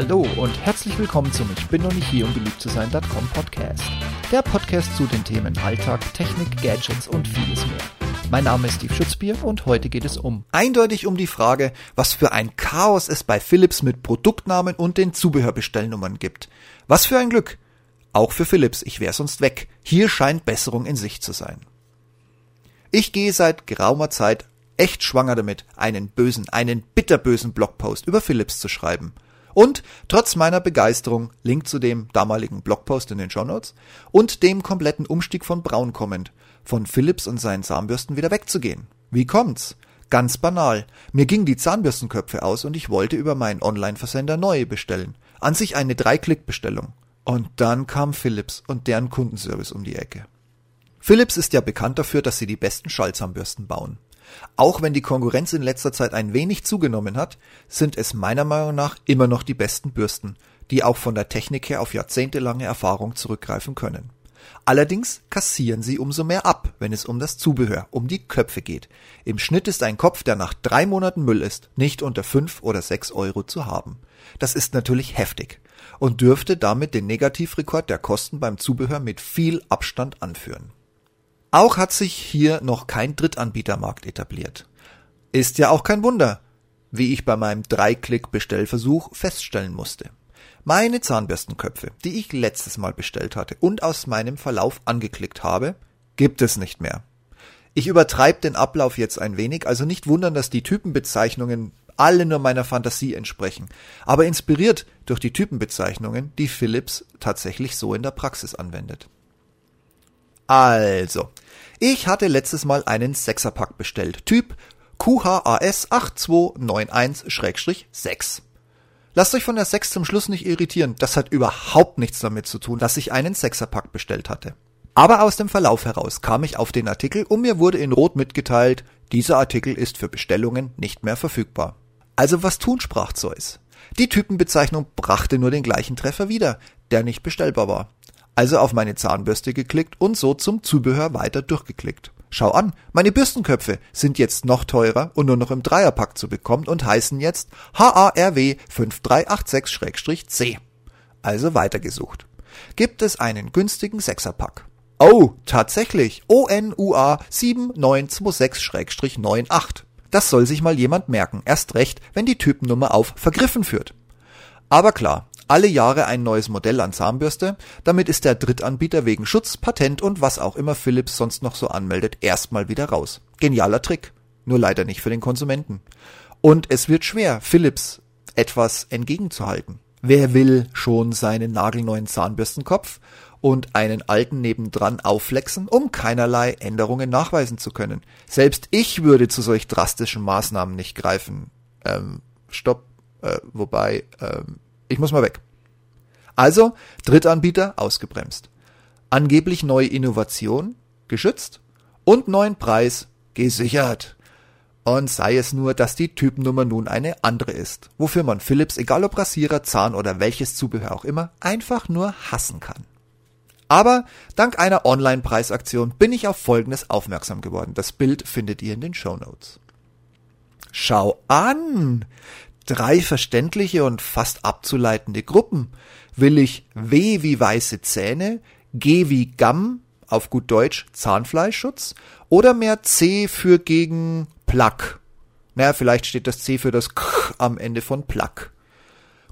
Hallo und herzlich willkommen zum Ich bin noch nicht hier, um beliebt zu sein.com Podcast. Der Podcast zu den Themen Alltag, Technik, Gadgets und vieles mehr. Mein Name ist Steve Schutzbier und heute geht es um eindeutig um die Frage, was für ein Chaos es bei Philips mit Produktnamen und den Zubehörbestellnummern gibt. Was für ein Glück! Auch für Philips, ich wär sonst weg. Hier scheint Besserung in Sicht zu sein. Ich gehe seit geraumer Zeit echt schwanger damit, einen bösen, einen bitterbösen Blogpost über Philips zu schreiben – und trotz meiner Begeisterung, Link zu dem damaligen Blogpost in den Shownotes und dem kompletten Umstieg von Braun kommend, von Philips und seinen Zahnbürsten wieder wegzugehen. Wie kommt's? Ganz banal. Mir gingen die Zahnbürstenköpfe aus und ich wollte über meinen Online-Versender neue bestellen. An sich eine Drei-Klick-Bestellung. Und dann kam Philips und deren Kundenservice um die Ecke. Philips ist ja bekannt dafür, dass sie die besten Schallzahnbürsten bauen. Auch wenn die Konkurrenz in letzter Zeit ein wenig zugenommen hat, sind es meiner Meinung nach immer noch die besten Bürsten, die auch von der Technik her auf jahrzehntelange Erfahrung zurückgreifen können. Allerdings kassieren sie umso mehr ab, wenn es um das Zubehör, um die Köpfe geht. Im Schnitt ist ein Kopf, der nach drei Monaten Müll ist, nicht unter fünf oder sechs Euro zu haben. Das ist natürlich heftig und dürfte damit den Negativrekord der Kosten beim Zubehör mit viel Abstand anführen. Auch hat sich hier noch kein Drittanbietermarkt etabliert. Ist ja auch kein Wunder, wie ich bei meinem Dreiklick-Bestellversuch feststellen musste. Meine Zahnbürstenköpfe, die ich letztes Mal bestellt hatte und aus meinem Verlauf angeklickt habe, gibt es nicht mehr. Ich übertreibe den Ablauf jetzt ein wenig, also nicht wundern, dass die Typenbezeichnungen alle nur meiner Fantasie entsprechen, aber inspiriert durch die Typenbezeichnungen, die Philips tatsächlich so in der Praxis anwendet. Also, ich hatte letztes Mal einen Sechserpack bestellt. Typ QHAS 8291-6. Lasst euch von der 6 zum Schluss nicht irritieren. Das hat überhaupt nichts damit zu tun, dass ich einen Sechserpack bestellt hatte. Aber aus dem Verlauf heraus kam ich auf den Artikel und mir wurde in Rot mitgeteilt, dieser Artikel ist für Bestellungen nicht mehr verfügbar. Also was tun, sprach Zeus. Die Typenbezeichnung brachte nur den gleichen Treffer wieder, der nicht bestellbar war also auf meine Zahnbürste geklickt und so zum Zubehör weiter durchgeklickt. Schau an, meine Bürstenköpfe sind jetzt noch teurer und nur noch im Dreierpack zu bekommen und heißen jetzt HARW 5386-C. Also weitergesucht. Gibt es einen günstigen Sechserpack? Oh, tatsächlich. ONUA 7926-98. Das soll sich mal jemand merken. Erst recht, wenn die Typennummer auf vergriffen führt. Aber klar, alle Jahre ein neues Modell an Zahnbürste, damit ist der Drittanbieter wegen Schutz, Patent und was auch immer Philips sonst noch so anmeldet, erstmal wieder raus. Genialer Trick. Nur leider nicht für den Konsumenten. Und es wird schwer, Philips etwas entgegenzuhalten. Wer will schon seinen nagelneuen Zahnbürstenkopf und einen alten nebendran aufflexen, um keinerlei Änderungen nachweisen zu können? Selbst ich würde zu solch drastischen Maßnahmen nicht greifen. Ähm, stopp. Äh, wobei, ähm, ich muss mal weg. Also, Drittanbieter ausgebremst. Angeblich neue Innovation geschützt und neuen Preis gesichert. Und sei es nur, dass die Typennummer nun eine andere ist, wofür man Philips, egal ob Rasierer, Zahn oder welches Zubehör auch immer, einfach nur hassen kann. Aber dank einer Online-Preisaktion bin ich auf Folgendes aufmerksam geworden. Das Bild findet ihr in den Show Notes. Schau an! Drei verständliche und fast abzuleitende Gruppen. Will ich W wie weiße Zähne, G wie Gamm, auf gut Deutsch Zahnfleischschutz, oder mehr C für gegen Plack? Naja, vielleicht steht das C für das K am Ende von Plack.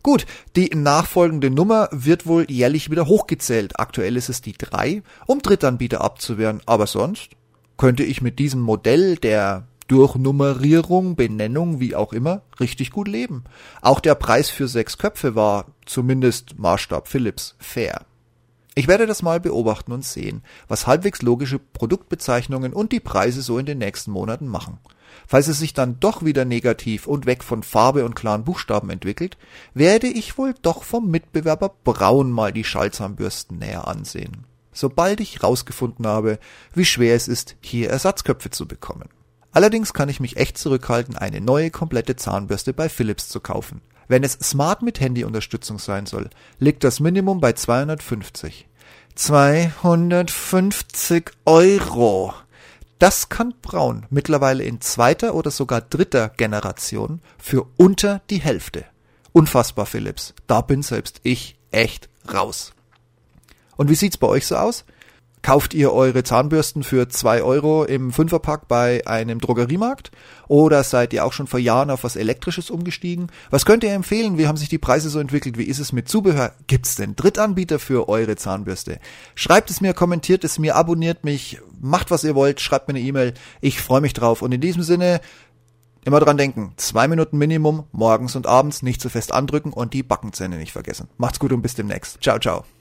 Gut, die nachfolgende Nummer wird wohl jährlich wieder hochgezählt. Aktuell ist es die 3, um Drittanbieter abzuwehren, aber sonst könnte ich mit diesem Modell der durch Nummerierung, Benennung, wie auch immer, richtig gut leben. Auch der Preis für sechs Köpfe war, zumindest Maßstab Philips, fair. Ich werde das mal beobachten und sehen, was halbwegs logische Produktbezeichnungen und die Preise so in den nächsten Monaten machen. Falls es sich dann doch wieder negativ und weg von Farbe und klaren Buchstaben entwickelt, werde ich wohl doch vom Mitbewerber Braun mal die Schallzahnbürsten näher ansehen. Sobald ich rausgefunden habe, wie schwer es ist, hier Ersatzköpfe zu bekommen. Allerdings kann ich mich echt zurückhalten, eine neue komplette Zahnbürste bei Philips zu kaufen. Wenn es smart mit Handyunterstützung sein soll, liegt das Minimum bei 250. 250 Euro. Das kann Braun mittlerweile in zweiter oder sogar dritter Generation für unter die Hälfte. Unfassbar, Philips. Da bin selbst ich echt raus. Und wie sieht's bei euch so aus? Kauft ihr eure Zahnbürsten für zwei Euro im Fünferpack bei einem Drogeriemarkt? Oder seid ihr auch schon vor Jahren auf was Elektrisches umgestiegen? Was könnt ihr empfehlen? Wie haben sich die Preise so entwickelt? Wie ist es mit Zubehör? Gibt's denn Drittanbieter für eure Zahnbürste? Schreibt es mir, kommentiert es mir, abonniert mich, macht was ihr wollt, schreibt mir eine E-Mail. Ich freue mich drauf. Und in diesem Sinne, Immer dran denken, zwei Minuten Minimum, morgens und abends nicht zu fest andrücken und die Backenzähne nicht vergessen. Macht's gut und bis demnächst. Ciao, ciao.